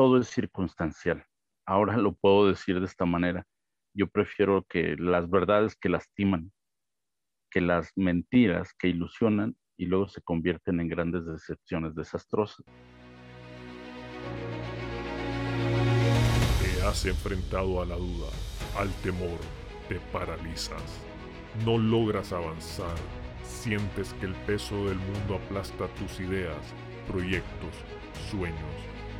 todo es circunstancial. Ahora lo puedo decir de esta manera. Yo prefiero que las verdades que lastiman, que las mentiras que ilusionan y luego se convierten en grandes decepciones desastrosas. Te has enfrentado a la duda, al temor, te paralizas, no logras avanzar, sientes que el peso del mundo aplasta tus ideas, proyectos, sueños,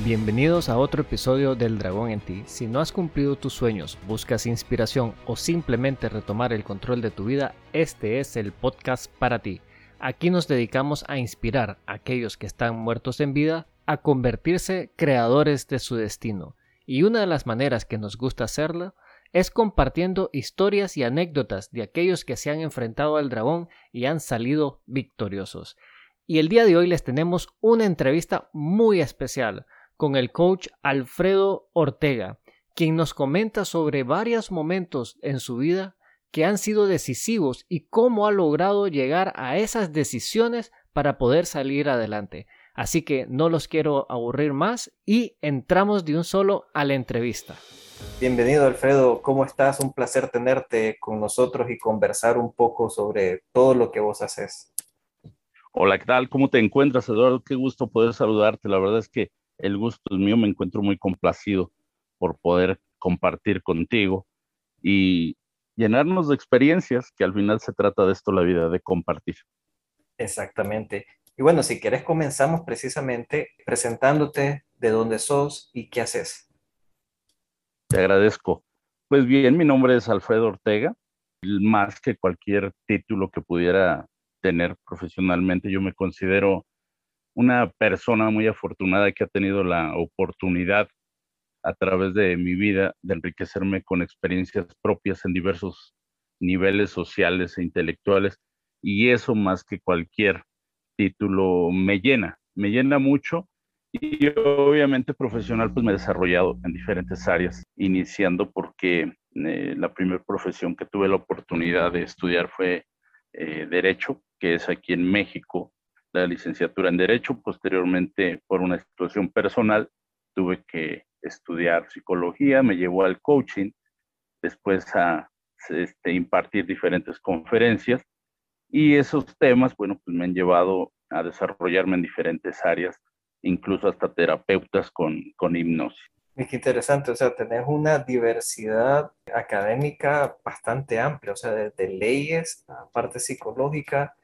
Bienvenidos a otro episodio del Dragón en ti. Si no has cumplido tus sueños, buscas inspiración o simplemente retomar el control de tu vida, este es el podcast para ti. Aquí nos dedicamos a inspirar a aquellos que están muertos en vida a convertirse creadores de su destino. Y una de las maneras que nos gusta hacerlo es compartiendo historias y anécdotas de aquellos que se han enfrentado al dragón y han salido victoriosos. Y el día de hoy les tenemos una entrevista muy especial con el coach Alfredo Ortega, quien nos comenta sobre varios momentos en su vida que han sido decisivos y cómo ha logrado llegar a esas decisiones para poder salir adelante. Así que no los quiero aburrir más y entramos de un solo a la entrevista. Bienvenido Alfredo, ¿cómo estás? Un placer tenerte con nosotros y conversar un poco sobre todo lo que vos haces. Hola, ¿qué tal? ¿Cómo te encuentras, Eduardo? Qué gusto poder saludarte. La verdad es que el gusto es mío, me encuentro muy complacido por poder compartir contigo y llenarnos de experiencias, que al final se trata de esto la vida, de compartir. Exactamente. Y bueno, si quieres comenzamos precisamente presentándote de dónde sos y qué haces. Te agradezco. Pues bien, mi nombre es Alfredo Ortega. Más que cualquier título que pudiera tener profesionalmente, yo me considero una persona muy afortunada que ha tenido la oportunidad a través de mi vida de enriquecerme con experiencias propias en diversos niveles sociales e intelectuales y eso más que cualquier título me llena, me llena mucho y obviamente profesional pues me he desarrollado en diferentes áreas, iniciando porque eh, la primera profesión que tuve la oportunidad de estudiar fue eh, Derecho, que es aquí en México, la licenciatura en Derecho. Posteriormente, por una situación personal, tuve que estudiar psicología, me llevó al coaching, después a este, impartir diferentes conferencias y esos temas, bueno, pues me han llevado a desarrollarme en diferentes áreas, incluso hasta terapeutas con, con hipnosis. Qué interesante, o sea, tenés una diversidad académica bastante amplia, o sea, desde leyes a parte psicológica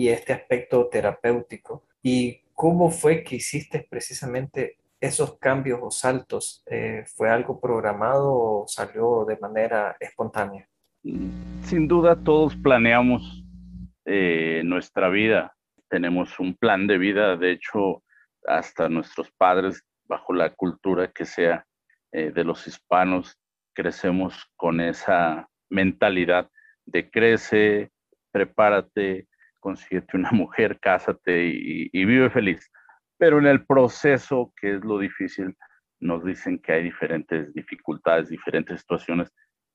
y este aspecto terapéutico. ¿Y cómo fue que hiciste precisamente esos cambios o saltos? Eh, ¿Fue algo programado o salió de manera espontánea? Sin duda todos planeamos eh, nuestra vida. Tenemos un plan de vida, de hecho, hasta nuestros padres, bajo la cultura que sea eh, de los hispanos, crecemos con esa mentalidad de crece, prepárate, consíguete una mujer, cásate y, vive feliz. Pero en el proceso, que es lo difícil, nos dicen que hay diferentes dificultades, diferentes situaciones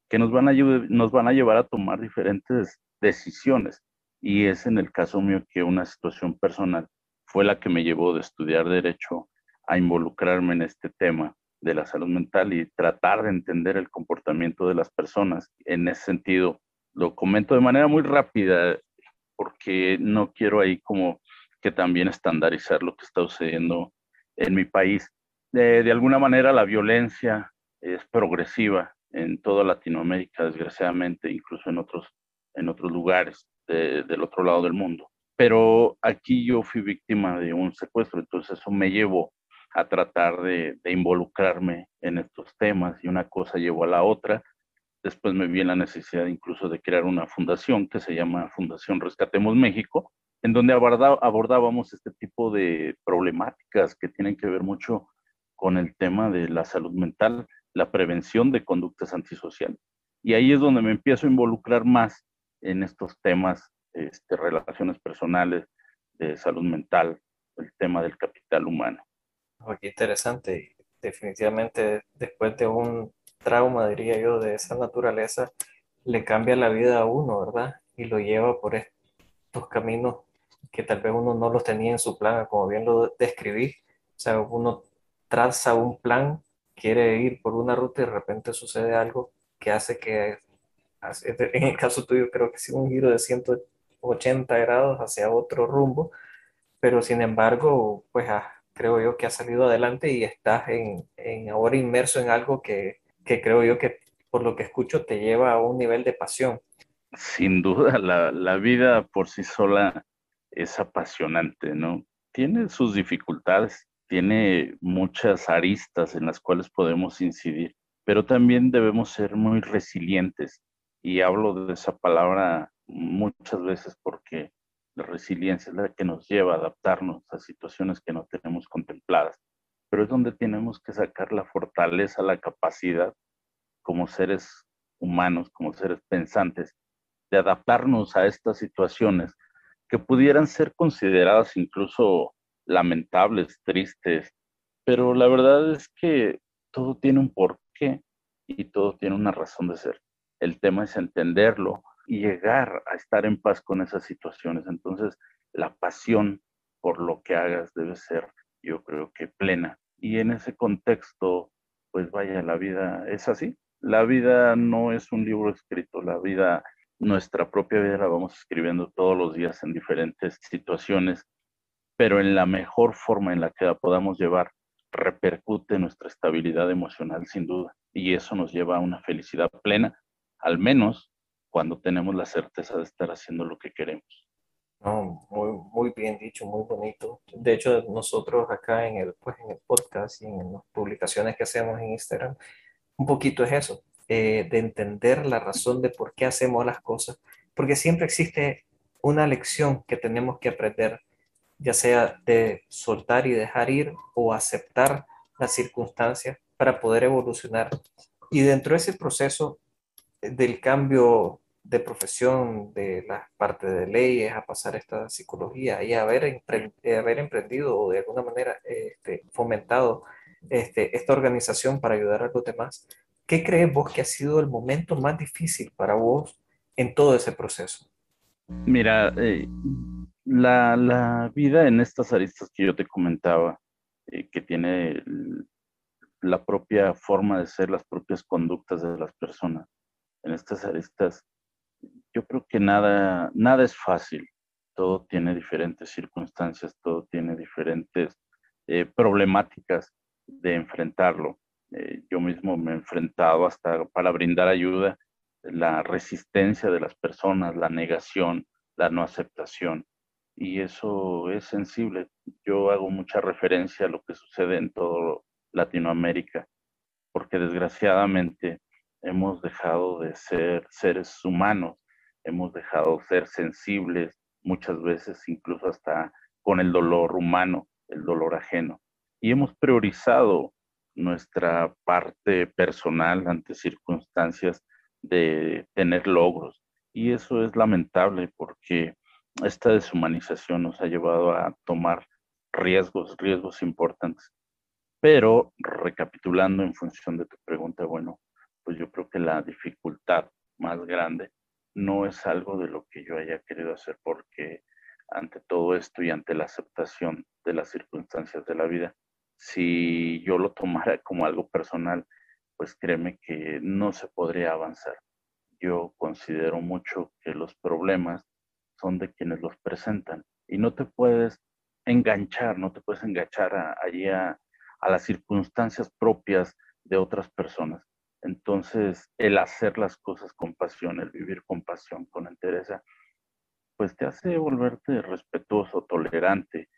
que nos van a, nos van a llevar a tomar diferentes decisiones y es en el caso mío que una situación personal fue la que me llevó de estudiar derecho a involucrarme en este tema de la salud mental y tratar de entender el comportamiento de las personas. En ese sentido, lo comento de manera muy rápida porque no quiero ahí como que también estandarizar lo que está sucediendo en mi país. De, de alguna manera la violencia es progresiva en toda Latinoamérica, desgraciadamente, incluso en otros, en otros lugares del otro lado del mundo. Pero aquí yo fui víctima de un secuestro, entonces eso me llevó a tratar de, involucrarme en estos temas y una cosa llevó a la otra. Después me vi en la necesidad incluso de crear una fundación que se llama Fundación Rescatemos México, en donde abordábamos este tipo de problemáticas que tienen que ver mucho con el tema de la salud mental, la prevención de conductas antisociales Y ahí es donde me empiezo a involucrar más en estos temas, este, relaciones personales, de salud mental, el tema del capital humano. Qué interesante. Definitivamente después de un trauma, diría yo, de esa naturaleza, le cambia la vida a uno, ¿verdad? Y lo lleva por estos caminos que tal vez uno no los tenía en su plan, como bien lo describí. O sea, uno traza un plan, quiere ir por una ruta y de repente sucede algo que hace que, en el caso tuyo, creo que sea un giro de 180 grados hacia otro rumbo, pero sin embargo, pues ah, creo yo que ha salido adelante y estás en, en ahora inmerso en algo que, que creo yo que por lo que escucho te lleva a un nivel de pasión. Sin duda, la, la vida por sí sola es apasionante, ¿no? Tiene sus dificultades, tiene muchas aristas en las cuales podemos incidir, pero también debemos ser muy resilientes. Y hablo de esa palabra muchas veces porque la resiliencia es la que nos lleva a adaptarnos a situaciones que no tenemos contempladas, pero es donde tenemos que sacar la fortaleza, la capacidad como seres humanos, como seres pensantes, de adaptarnos a estas situaciones que pudieran ser consideradas incluso lamentables, tristes, pero la verdad es que todo tiene un porqué y todo tiene una razón de ser. El tema es entenderlo y llegar a estar en paz con esas situaciones. Entonces, la pasión por lo que hagas debe ser, yo creo que plena. Y en ese contexto, pues vaya, la vida es así. La vida no es un libro escrito, la vida, nuestra propia vida la vamos escribiendo todos los días en diferentes situaciones pero en la mejor forma en la que la podamos llevar, repercute nuestra estabilidad emocional sin duda. Y eso nos lleva a una felicidad plena, al menos cuando tenemos la certeza de estar haciendo lo que queremos. Muy, muy bien dicho, muy bonito. De hecho, nosotros acá en el, pues, en el podcast y en las publicaciones que hacemos en Instagram, un poquito es eso, eh, de entender la razón de por qué hacemos las cosas, porque siempre existe una lección que tenemos que aprender ya sea de soltar y dejar ir o aceptar las circunstancias para poder evolucionar. Y dentro de ese proceso del cambio de profesión de la parte de leyes a pasar esta psicología y haber, haber emprendido o de alguna manera este, fomentado este, esta organización para ayudar a los demás, ¿qué crees vos que ha sido el momento más difícil para vos en todo ese proceso? Mira, eh, la, vida en estas aristas que yo te comentaba, eh, que tiene la propia forma de ser, las propias conductas de las personas, en estas aristas, yo creo que nada, nada es fácil. Todo tiene diferentes circunstancias, todo tiene diferentes eh, problemáticas de enfrentarlo. Eh, yo mismo me he enfrentado hasta para brindar ayuda, la resistencia de las personas, la negación, la no aceptación y eso es sensible. Yo hago mucha referencia a lo que sucede en todo Latinoamérica, porque desgraciadamente hemos dejado de ser seres humanos, hemos dejado de ser sensibles, muchas veces incluso hasta con el dolor humano, el dolor ajeno, y hemos priorizado nuestra parte personal ante circunstancias de tener logros. Y eso es lamentable porque esta deshumanización nos ha llevado a tomar riesgos, riesgos importantes. Pero recapitulando en función de tu pregunta, bueno, pues yo creo que la dificultad más grande no es algo de lo que yo haya querido hacer porque ante todo esto y ante la aceptación de las circunstancias de la vida, si yo lo tomara como algo personal, pues créeme que no se podría avanzar. Yo considero mucho que los problemas son de quienes los presentan. Y no te puedes enganchar, no te puedes enganchar allí a, las circunstancias propias de otras personas. Entonces, el hacer las cosas con pasión, el vivir con pasión, con entereza, pues te hace volverte respetuoso, tolerante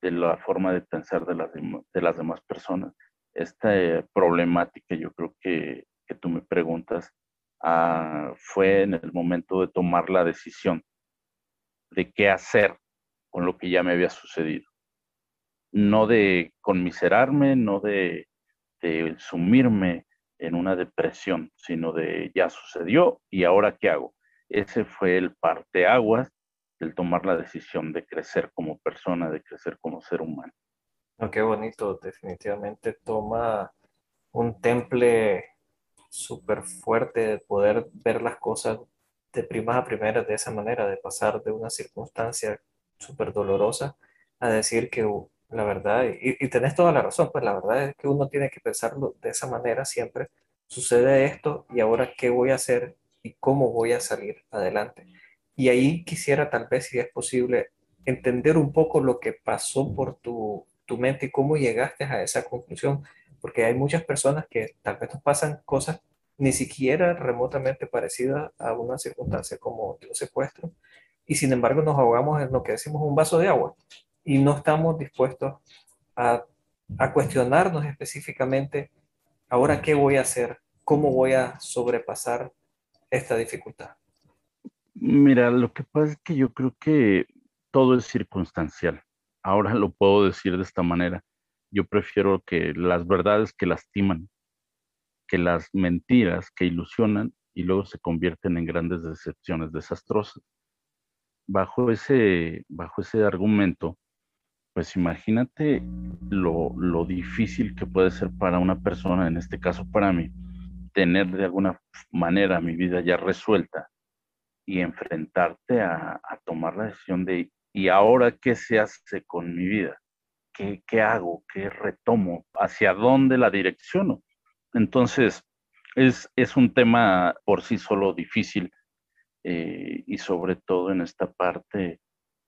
de la forma de pensar de las, de las demás personas. Esta eh, problemática, yo creo que, que tú me preguntas, ah, fue en el momento de tomar la decisión de qué hacer con lo que ya me había sucedido. No de conmiserarme, no de, sumirme en una depresión, sino de ya sucedió y ahora qué hago. Ese fue el parteaguas del tomar la decisión de crecer como persona, de crecer como ser humano. Oh, qué bonito, definitivamente toma un temple súper fuerte de poder ver las cosas de primas a primeras de esa manera, de pasar de una circunstancia súper dolorosa a decir que la verdad, y, y, tenés toda la razón, pues la verdad es que uno tiene que pensarlo de esa manera siempre. Sucede esto y ahora qué voy a hacer y cómo voy a salir adelante. Y ahí quisiera tal vez, si es posible, entender un poco lo que pasó por tu, tu mente y cómo llegaste a esa conclusión, porque hay muchas personas que tal vez nos pasan cosas ni siquiera remotamente parecidas a una circunstancia como un secuestro, y sin embargo nos ahogamos en lo que decimos un vaso de agua y no estamos dispuestos a, a cuestionarnos específicamente, ahora qué voy a hacer, cómo voy a sobrepasar esta dificultad. Mira, lo que pasa es que yo creo que todo es circunstancial. Ahora lo puedo decir de esta manera. Yo prefiero que las verdades que lastiman, que las mentiras que ilusionan y luego se convierten en grandes decepciones desastrosas. Bajo ese, bajo ese argumento, pues imagínate lo, lo difícil que puede ser para una persona, en este caso para mí, tener de alguna manera mi vida ya resuelta y enfrentarte a, tomar la decisión de, ¿y ahora qué se hace con mi vida? ¿Qué, qué hago? ¿Qué retomo? ¿Hacia dónde la direcciono? Entonces, es, es un tema por sí solo difícil eh, y sobre todo en esta parte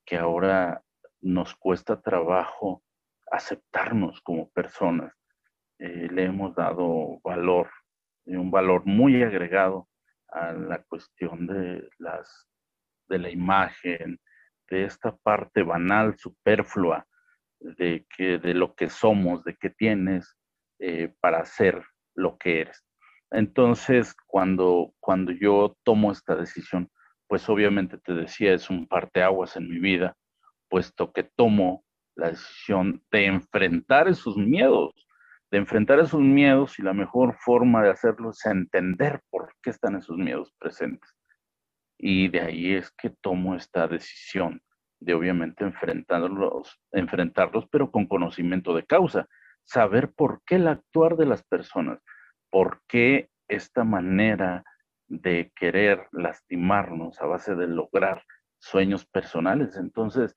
que ahora nos cuesta trabajo aceptarnos como personas. Eh, le hemos dado valor, un valor muy agregado a la cuestión de, las, de la imagen, de esta parte banal, superflua, de, que, de lo que somos, de qué tienes eh, para ser lo que eres. Entonces, cuando, cuando yo tomo esta decisión, pues obviamente te decía, es un parteaguas en mi vida, puesto que tomo la decisión de enfrentar esos miedos, de enfrentar esos miedos y la mejor forma de hacerlo es entender por qué están esos miedos presentes. Y de ahí es que tomo esta decisión de obviamente enfrentarlos, enfrentarlos, pero con conocimiento de causa, saber por qué el actuar de las personas, por qué esta manera de querer lastimarnos a base de lograr sueños personales. Entonces,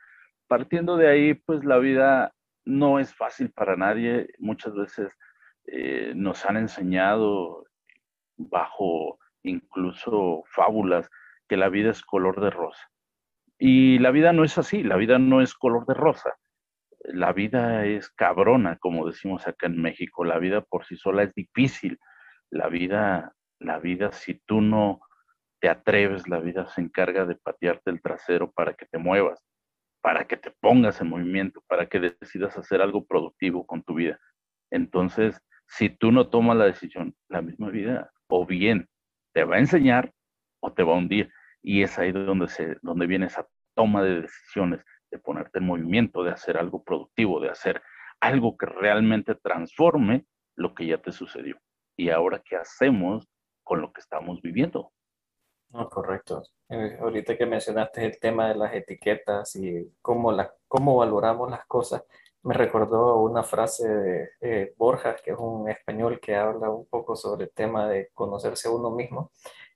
partiendo de ahí, pues la vida no es fácil para nadie. Muchas veces eh, nos han enseñado bajo incluso fábulas que la vida es color de rosa. Y la vida no es así, la vida no es color de rosa. La vida es cabrona, como decimos acá en México. La vida por sí sola es difícil. La vida, la vida, si tú no te atreves, la vida se encarga de patearte el trasero para que te muevas para que te pongas en movimiento, para que decidas hacer algo productivo con tu vida. Entonces, si tú no tomas la decisión, la misma vida o bien te va a enseñar o te va a hundir. Y es ahí donde, se, donde viene esa toma de decisiones, de ponerte en movimiento, de hacer algo productivo, de hacer algo que realmente transforme lo que ya te sucedió. Y ahora, ¿qué hacemos con lo que estamos viviendo? No, correcto. Eh, ahorita que mencionaste el tema de las etiquetas y cómo, la, cómo valoramos las cosas, me recordó una frase de eh, Borjas, que es un español que habla un poco sobre el tema de conocerse a uno mismo.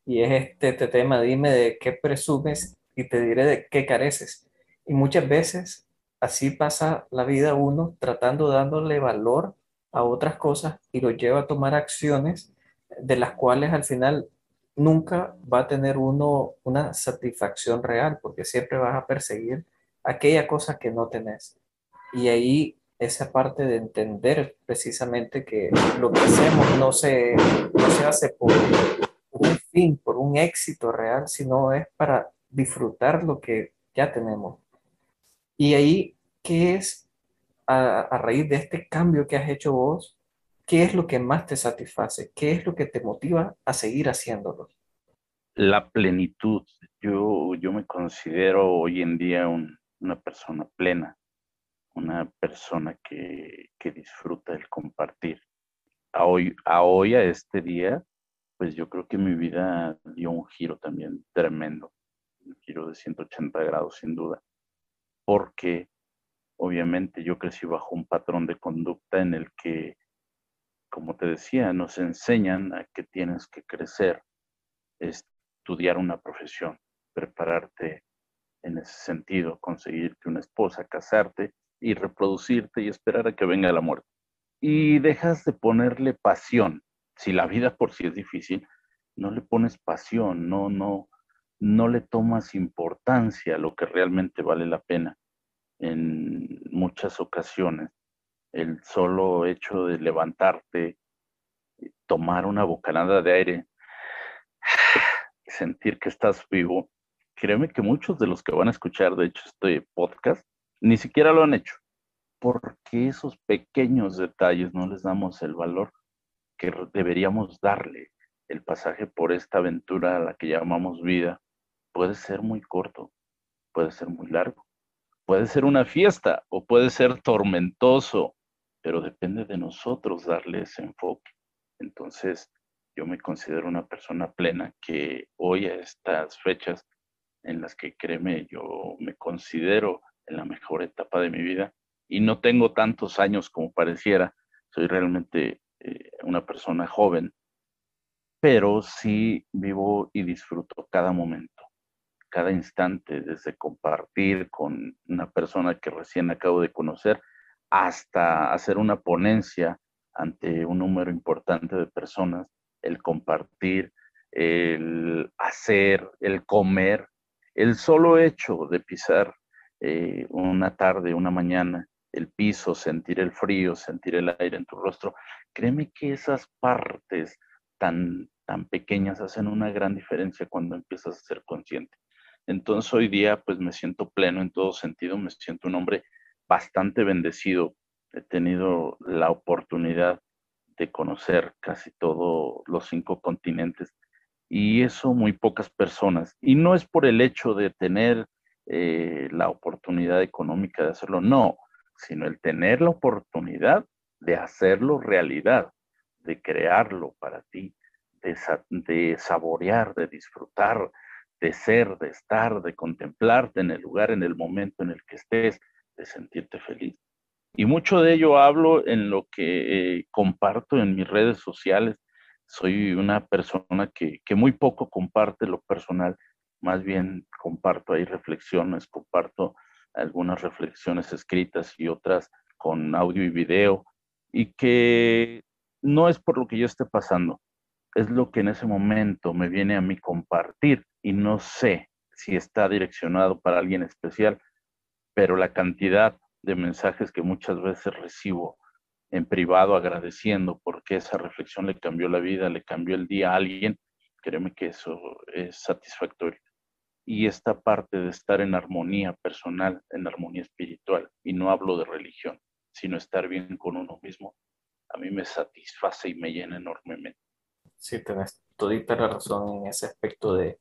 Y es este, este tema, dime de qué presumes y te diré de qué careces. Y muchas veces así pasa la vida uno tratando dándole valor a otras cosas y lo lleva a tomar acciones de las cuales al final nunca va a tener uno una satisfacción real, porque siempre vas a perseguir aquella cosa que no tenés. Y ahí esa parte de entender precisamente que lo que hacemos no se, no se hace por un fin, por un éxito real, sino es para disfrutar lo que ya tenemos. Y ahí, ¿qué es a, a raíz de este cambio que has hecho vos? ¿Qué es lo que más te satisface? ¿Qué es lo que te motiva a seguir haciéndolo? La plenitud. Yo, yo me considero hoy en día una persona plena, una persona que, que disfruta el compartir. a hoy, a hoy, a este día, pues yo creo que mi vida dio un giro también tremendo, un giro de 180 grados sin duda, porque obviamente yo crecí bajo un patrón de conducta en el que, como te decía, nos enseñan a que tienes que crecer, estudiar una profesión, prepararte en ese sentido, conseguirte una esposa, casarte y reproducirte y esperar a que venga la muerte. Y dejas de ponerle pasión. Si la vida por sí es difícil, no le pones pasión, no, no, no le tomas importancia a lo que realmente vale la pena. En muchas ocasiones, el solo hecho de levantarte, tomar una bocanada de aire, sentir que estás vivo, créeme que muchos de los que van a escuchar, de hecho, este podcast, ni siquiera lo han hecho, porque esos pequeños detalles no les damos el valor que deberíamos darle. El pasaje por esta aventura a la que llamamos vida puede ser muy corto, puede ser muy largo, puede ser una fiesta o puede ser tormentoso, pero depende de nosotros darle ese enfoque. Entonces, yo me considero una persona plena que hoy a estas fechas en las que créeme, yo me considero en la mejor etapa de mi vida y no tengo tantos años como pareciera, soy realmente eh, una persona joven, pero sí vivo y disfruto cada momento, cada instante, desde compartir con una persona que recién acabo de conocer hasta hacer una ponencia ante un número importante de personas, el compartir, el hacer, el comer, el solo hecho de pisar eh, una tarde, una mañana, el piso, sentir el frío, sentir el aire en tu rostro, créeme que esas partes tan, tan pequeñas hacen una gran diferencia cuando empiezas a ser consciente. Entonces hoy día pues me siento pleno en todo sentido, me siento un hombre bastante bendecido. He tenido la oportunidad de conocer casi todos los cinco continentes y eso muy pocas personas. Y no es por el hecho de tener eh, la oportunidad económica de hacerlo, no, sino el tener la oportunidad de hacerlo realidad, de crearlo para ti, de, de saborear, de disfrutar, de ser, de estar, de contemplarte en el lugar, en el momento en el que estés, de sentirte feliz. Y mucho de ello hablo en lo que eh, comparto en mis redes sociales, soy una persona que, muy poco comparte lo personal, más bien comparto ahí reflexiones, comparto algunas reflexiones escritas y otras con audio y video, y que no es por lo que yo esté pasando, es lo que en ese momento me viene a mí compartir. Y no sé si está direccionado para alguien especial, pero la cantidad de mensajes que muchas veces recibo en privado agradeciendo porque esa reflexión le cambió la vida, le cambió el día a alguien, créeme que eso es satisfactorio. Y esta parte de estar en armonía personal, en armonía espiritual, y no hablo de religión, sino estar bien con uno mismo, a mí me satisface y me llena enormemente. Sí, tenés todita la razón en ese aspecto de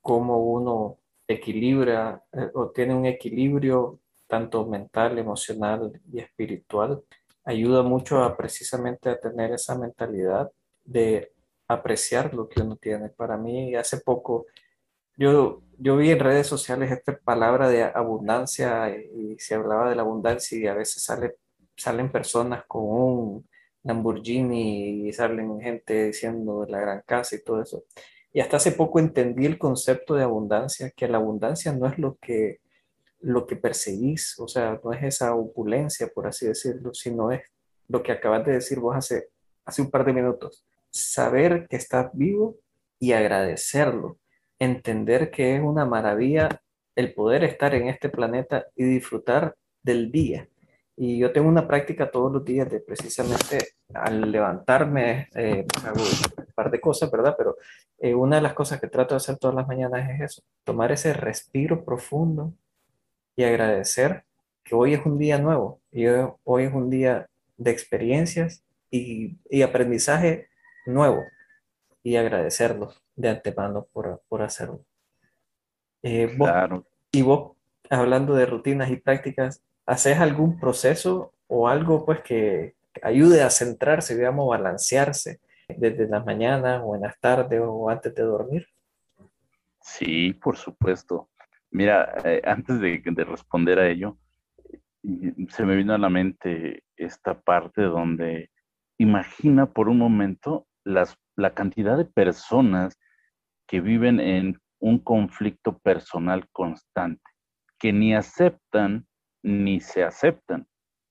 cómo uno equilibra eh, o tiene un equilibrio tanto mental, emocional y espiritual ayuda mucho a precisamente a tener esa mentalidad de apreciar lo que uno tiene. Para mí, hace poco, yo, yo vi en redes sociales esta palabra de abundancia y se hablaba de la abundancia y a veces sale, salen personas con un Lamborghini y salen gente diciendo la gran casa y todo eso. Y hasta hace poco entendí el concepto de abundancia, que la abundancia no es lo que lo que perseguís, o sea, no es esa opulencia, por así decirlo, sino es lo que acabas de decir vos hace, hace un par de minutos. Saber que estás vivo y agradecerlo. Entender que es una maravilla el poder estar en este planeta y disfrutar del día. Y yo tengo una práctica todos los días de precisamente al levantarme, eh, hago un par de cosas, ¿verdad? Pero eh, una de las cosas que trato de hacer todas las mañanas es eso, tomar ese respiro profundo, y agradecer que hoy es un día nuevo y hoy, es un día de experiencias y, y aprendizaje nuevo y agradecerlos de antemano por, por hacerlo. Eh, claro. Y vos, hablando de rutinas y prácticas, ¿haces algún proceso o algo pues que, ayude a centrarse, digamos, balancearse desde las mañanas o en las tardes o antes de dormir? Sí, por supuesto. Mira, eh, antes de, de, responder a ello, se me vino a la mente esta parte donde imagina por un momento las, la cantidad de personas que viven en un conflicto personal constante, que ni aceptan ni se aceptan.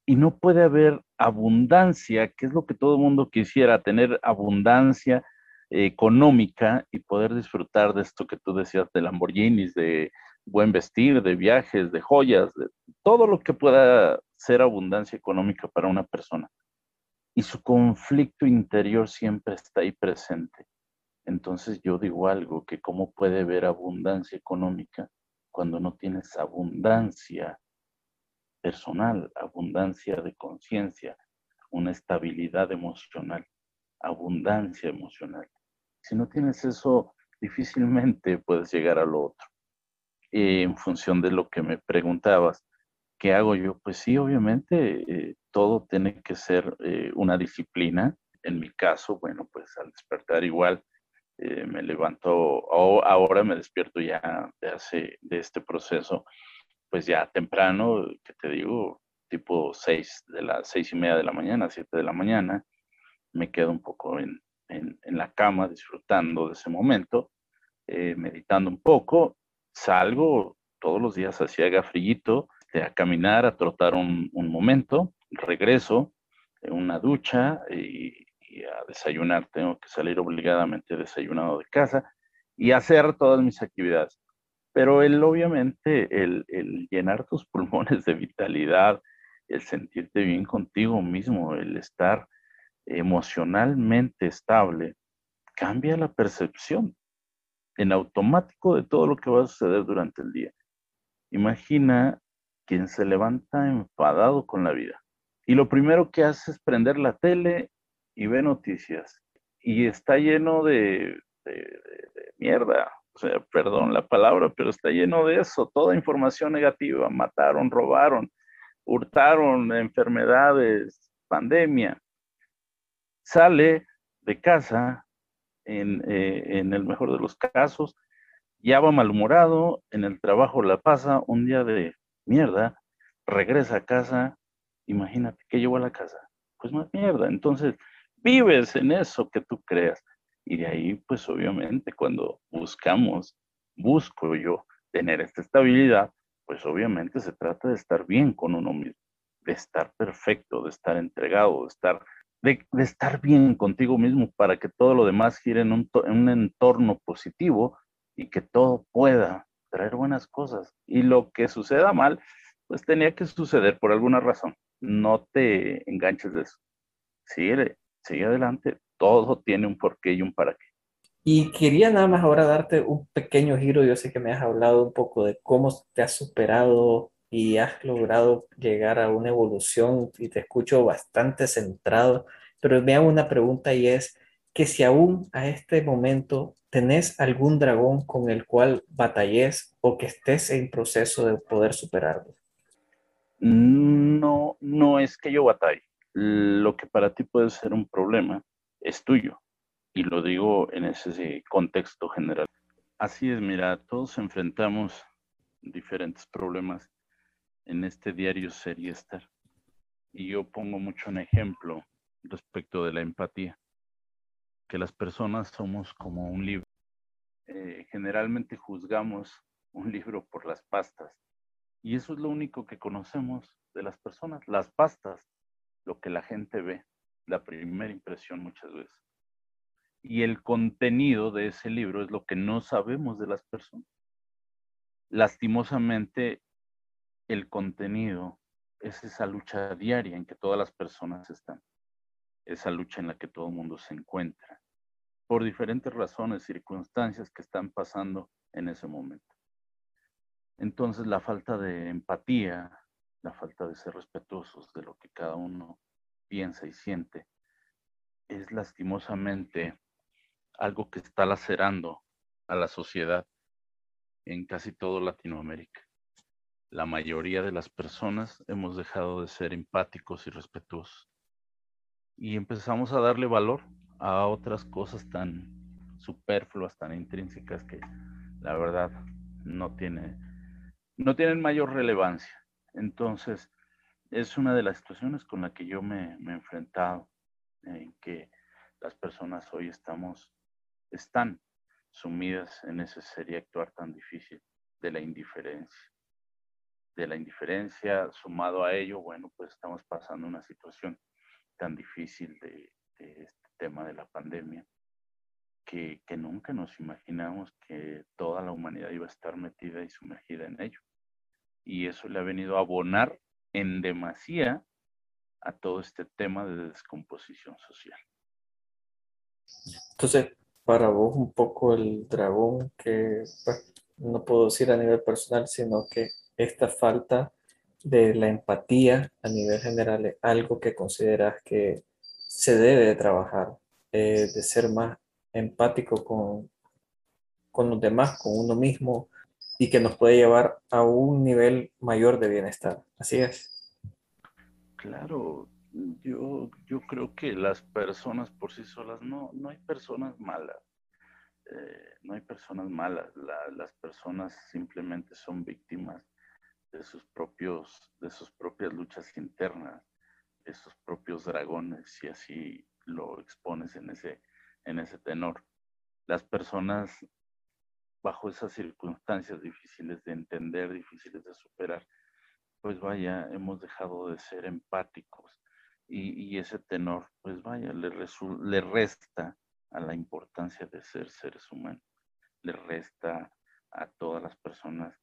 Y no puede haber abundancia, que es lo que todo el mundo quisiera, tener abundancia económica y poder disfrutar de esto que tú decías de Lamborghinis, de buen vestir, de viajes, de joyas, de todo lo que pueda ser abundancia económica para una persona. Y su conflicto interior siempre está ahí presente. Entonces yo digo algo, que cómo puede haber abundancia económica cuando no tienes abundancia personal, abundancia de conciencia, una estabilidad emocional, abundancia emocional. Si no tienes eso, difícilmente puedes llegar a lo otro. en función de lo que me preguntabas, ¿qué hago yo? Pues sí, obviamente eh, todo tiene que ser eh, una disciplina. En mi caso, bueno, pues al despertar igual eh, me levanto, ahora me despierto ya de, hace, de este proceso pues ya temprano, que te digo, tipo seis de las seis y media de la mañana, siete de la mañana, me quedo un poco en, la cama disfrutando de ese momento, eh, meditando un poco, salgo todos los días hacia Gafrillito este, a caminar, a trotar un, momento, regreso, en una ducha y, a desayunar, tengo que salir obligadamente desayunado de casa y hacer todas mis actividades. Pero el, obviamente, el, llenar tus pulmones de vitalidad, el sentirte bien contigo mismo, el estar emocionalmente estable, cambia la percepción en automático de todo lo que va a suceder durante el día. Imagina quien se levanta enfadado con la vida y lo primero que hace es prender la tele y ve noticias y está lleno de mierda, sea, perdón la palabra, pero está lleno de eso, toda información negativa, mataron, robaron, hurtaron, enfermedades, pandemia. Sale de casa, en, eh, en el mejor de los casos, ya va malhumorado, en el trabajo la pasa un día de mierda, regresa a casa, imagínate que llevó a la casa, pues más mierda. Entonces, vives en eso que tú creas. Y de ahí, pues obviamente, cuando buscamos, busco yo tener esta estabilidad, pues obviamente se trata de estar bien con uno mismo, de estar perfecto, de estar entregado, de estar, de, estar bien contigo mismo para que todo lo demás gire en un, en un entorno positivo y que todo pueda traer buenas cosas. Y lo que suceda mal, pues tenía que suceder por alguna razón. No te enganches de eso. Sigue, sigue adelante, todo tiene un porqué y un para qué. Y quería nada más ahora darte un pequeño giro. Yo sé que me has hablado un poco de cómo te has superado y has logrado llegar a una evolución y te escucho bastante centrado, pero me hago una pregunta y es que si aún a este momento tenés algún dragón con el cual batalles o que estés en proceso de poder superarlo. No, no es que yo batalle. Lo que para ti puede ser un problema, es tuyo. Y lo digo en ese contexto general. Así es, mira, todos enfrentamos diferentes problemas en este diario ser y estar. Y yo pongo mucho un ejemplo respecto de la empatía, que las personas somos como un libro. Eh, generalmente juzgamos un libro por las pastas y eso es lo único que conocemos de las personas, las pastas, lo que la gente ve la primera impresión muchas veces. Y el contenido de ese libro es lo que no sabemos de las personas. Lastimosamente, el contenido es esa lucha diaria en que todas las personas están, esa lucha en la que todo el mundo se encuentra, por diferentes razones, circunstancias que están pasando en ese momento. Entonces, la falta de empatía, la falta de ser respetuosos de lo que cada uno piensa y siente, es lastimosamente algo que está lacerando a la sociedad en casi todo Latinoamérica. La mayoría de las personas hemos dejado de ser empáticos y respetuosos. y empezamos a darle valor a otras cosas tan superfluas, tan intrínsecas que la verdad no tiene, no tienen mayor relevancia. Entonces, es una de las situaciones con la que yo me, me he enfrentado, en que las personas hoy estamos, están sumidas en ese sería actuar tan difícil de la indiferencia. De la indiferencia, sumado a ello, bueno, pues estamos pasando una situación tan difícil de, este tema de la pandemia, que, que, nunca nos imaginamos que toda la humanidad iba a estar metida y sumergida en ello. Y eso le ha venido a abonar en demasía a todo este tema de descomposición social. Entonces, para vos un poco el dragón que no puedo decir a nivel personal, sino que esta falta de la empatía a nivel general es algo que consideras que se debe de trabajar, eh, de ser más empático con, con los demás, con uno mismo, y que nos puede llevar a un nivel mayor de bienestar. Así es. Claro, yo, yo creo que las personas por sí solas, no, no hay personas malas. Eh, no hay personas malas. las personas simplemente son víctimas de sus propios, de sus propias luchas internas, de sus propios dragones, si así lo expones en ese, en ese tenor. Las personas bajo esas circunstancias difíciles de entender, difíciles de superar, pues vaya, hemos dejado de ser empáticos y, ese tenor, pues vaya, le, le resta a la importancia de ser seres humanos, le resta a todas las personas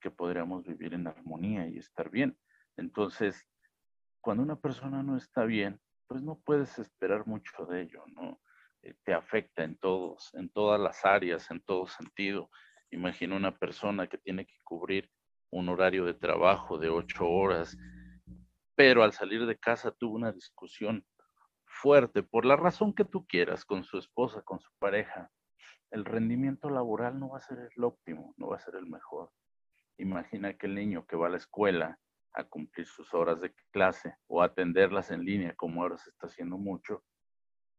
que podríamos vivir en armonía y estar bien. Entonces, cuando una persona no está bien, pues no puedes esperar mucho de ello, ¿no? Eh, te afecta en todos, en todas las áreas, en todo sentido. Imagina una persona que tiene que cubrir un horario de trabajo de ocho horas, pero al salir de casa tuvo una discusión fuerte, por la razón que tú quieras, con su esposa, con su pareja, el rendimiento laboral no va a ser el óptimo, no va a ser el mejor. Imagina que el niño que va a la escuela a cumplir sus horas de clase o atenderlas en línea, como ahora se está haciendo mucho,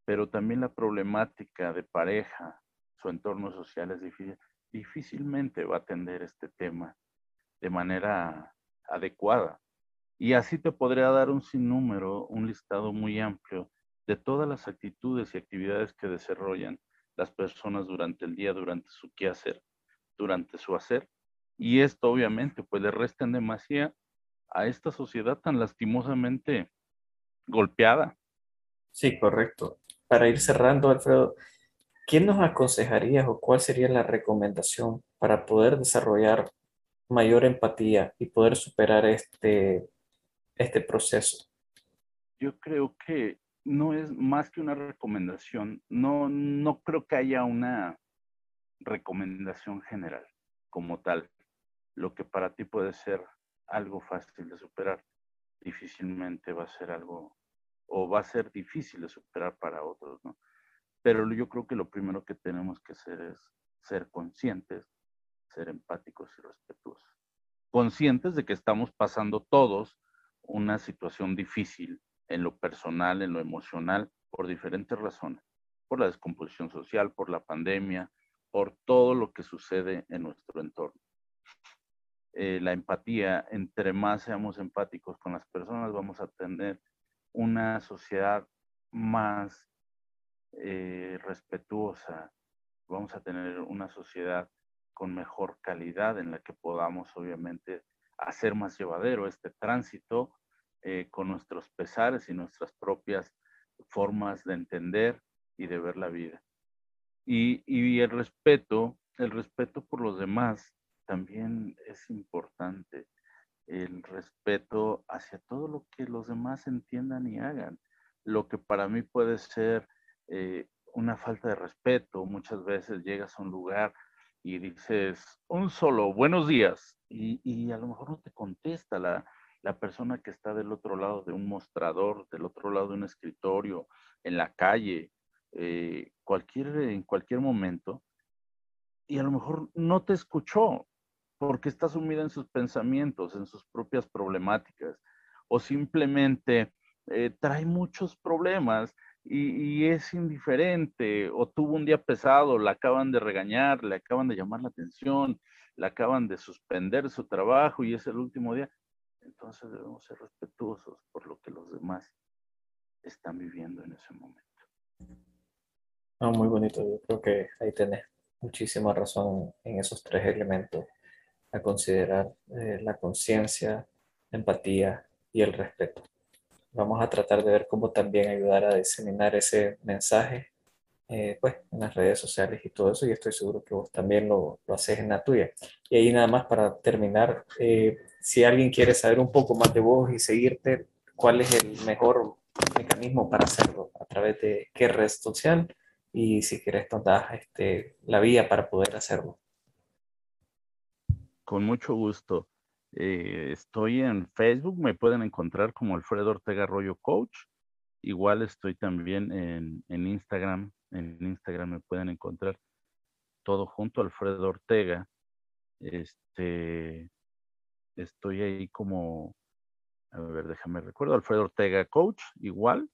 pero también la problemática de pareja, su entorno social es difícil, difícilmente va a atender este tema de manera adecuada. Y así te podría dar un sinnúmero, un listado muy amplio de todas las actitudes y actividades que desarrollan las personas durante el día, durante su quehacer, durante su hacer. Y esto obviamente pues le resta en demasía a esta sociedad tan lastimosamente golpeada. Sí, correcto. Para ir cerrando, Alfredo, ¿quién nos aconsejarías o cuál sería la recomendación para poder desarrollar mayor empatía y poder superar este, este proceso? Yo creo que no es más que una recomendación. No, no creo que haya una recomendación general como tal. Lo que para ti puede ser algo fácil de superar, difícilmente va a ser algo, o va a ser difícil de superar para otros, ¿no? Pero yo creo que lo primero que tenemos que hacer es ser conscientes ser empáticos y respetuosos. Conscientes de que estamos pasando todos una situación difícil en lo personal, en lo emocional, por diferentes razones. Por la descomposición social, por la pandemia, por todo lo que sucede en nuestro entorno. Eh, la empatía, entre más seamos empáticos con las personas, vamos a tener una sociedad más eh, respetuosa, vamos a tener una sociedad con mejor calidad en la que podamos obviamente hacer más llevadero este tránsito eh, con nuestros pesares y nuestras propias formas de entender y de ver la vida. Y, y el respeto, el respeto por los demás también es importante. El respeto hacia todo lo que los demás entiendan y hagan. Lo que para mí puede ser eh, una falta de respeto, muchas veces llegas a un lugar y dices un solo buenos días y, a lo mejor no te contesta la, persona que está del otro lado de un mostrador, del otro lado de un escritorio, en la calle, eh, cualquier, en cualquier momento, y a lo mejor no te escuchó porque está sumida en sus pensamientos, en sus propias problemáticas, o simplemente eh, trae muchos problemas y, es indiferente o tuvo un día pesado, la acaban de regañar, le acaban de llamar la atención, le acaban de suspender su trabajo y es el último día. Entonces debemos ser respetuosos por lo que los demás están viviendo en ese momento. Ah, muy bonito, yo creo que ahí tenés muchísima razón en esos tres elementos a considerar, eh, la conciencia, empatía y el respeto. Vamos a tratar de ver cómo también ayudar a diseminar ese mensaje eh, pues, en las redes sociales y todo eso, y estoy seguro que vos también lo, lo haces en la tuya. Y ahí nada más para terminar, eh, si alguien quiere saber un poco más de vos y seguirte, ¿cuál es el mejor mecanismo para hacerlo? ¿A través de qué red social? Y si quieres nos das este, la vía para poder hacerlo. Con mucho gusto. Eh, estoy en Facebook, me pueden encontrar como Alfredo Ortega Arroyo Coach. Igual estoy también en, Instagram. En Instagram me pueden encontrar todo junto, Alfredo Ortega. Este, estoy ahí como, a ver, déjame recuerdo, Alfredo Ortega Coach, igual.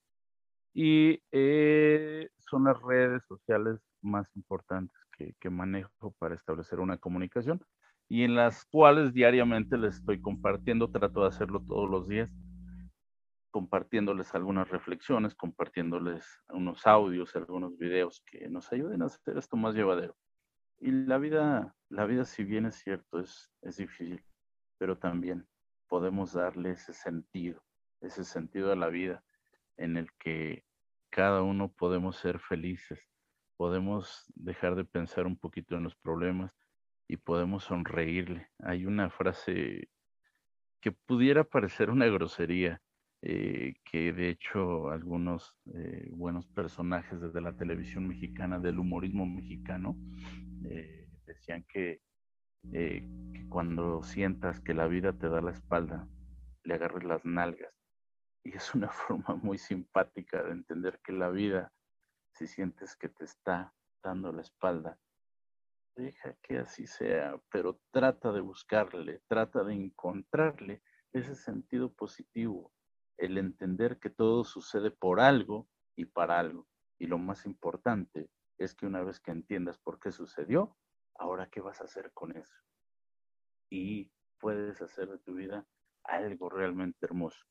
Y eh, son las redes sociales más importantes que manejo para establecer una comunicación y en las cuales diariamente les estoy compartiendo, trato de hacerlo todos los días, compartiéndoles algunas reflexiones, compartiéndoles unos audios, algunos videos que nos ayuden a hacer esto más llevadero. Y la vida, la vida si bien es cierto, es, es difícil, pero también podemos darle ese sentido, ese sentido a la vida en el que cada uno podemos ser felices, podemos dejar de pensar un poquito en los problemas y podemos sonreírle. Hay una frase que pudiera parecer una grosería, eh, que de hecho algunos eh, buenos personajes desde la televisión mexicana, del humorismo mexicano, eh, decían que, que, cuando sientas que la vida te da la espalda, le agarres las nalgas. Y es una forma muy simpática de entender que la vida, si sientes que te está dando la espalda, deja que así sea, pero trata de buscarle, trata de encontrarle ese sentido positivo, el entender que todo sucede por algo y para algo. Y lo más importante es que una vez que entiendas por qué sucedió, ahora qué vas a hacer con eso. Y puedes hacer de tu vida algo realmente hermoso.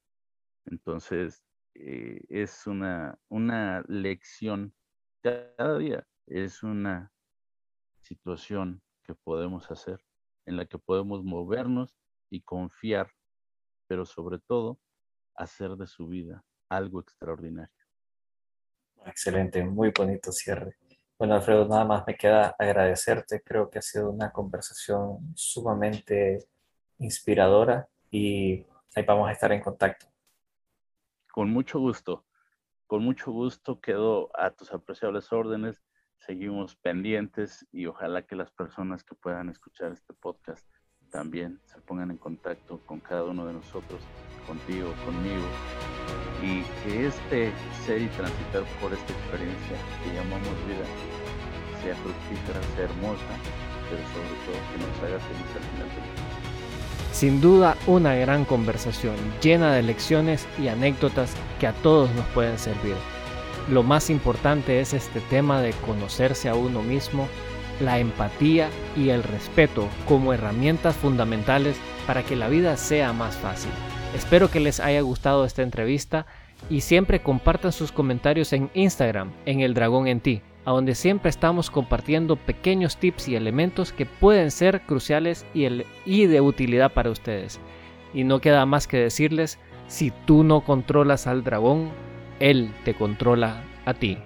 Entonces, eh, es una, una lección cada día, es una situación que podemos hacer, en la que podemos movernos y confiar, pero sobre todo hacer de su vida algo extraordinario. Excelente, muy bonito cierre. Bueno, Alfredo, nada más me queda agradecerte. Creo que ha sido una conversación sumamente inspiradora y ahí vamos a estar en contacto. Con mucho gusto, con mucho gusto quedo a tus apreciables órdenes seguimos pendientes y ojalá que las personas que puedan escuchar este podcast también se pongan en contacto con cada uno de nosotros, contigo, conmigo, y que este ser y transitar por esta experiencia que llamamos vida sea fructífera, sea hermosa, pero sobre todo que nos haga feliz al final del día. Sin duda una gran conversación llena de lecciones y anécdotas que a todos nos pueden servir. Lo más importante es este tema de conocerse a uno mismo, la empatía y el respeto como herramientas fundamentales para que la vida sea más fácil. Espero que les haya gustado esta entrevista y siempre compartan sus comentarios en Instagram, en El Dragón en Ti, a donde siempre estamos compartiendo pequeños tips y elementos que pueden ser cruciales y, y de utilidad para ustedes. Y no queda más que decirles, si tú no controlas al dragón, él te controla a ti.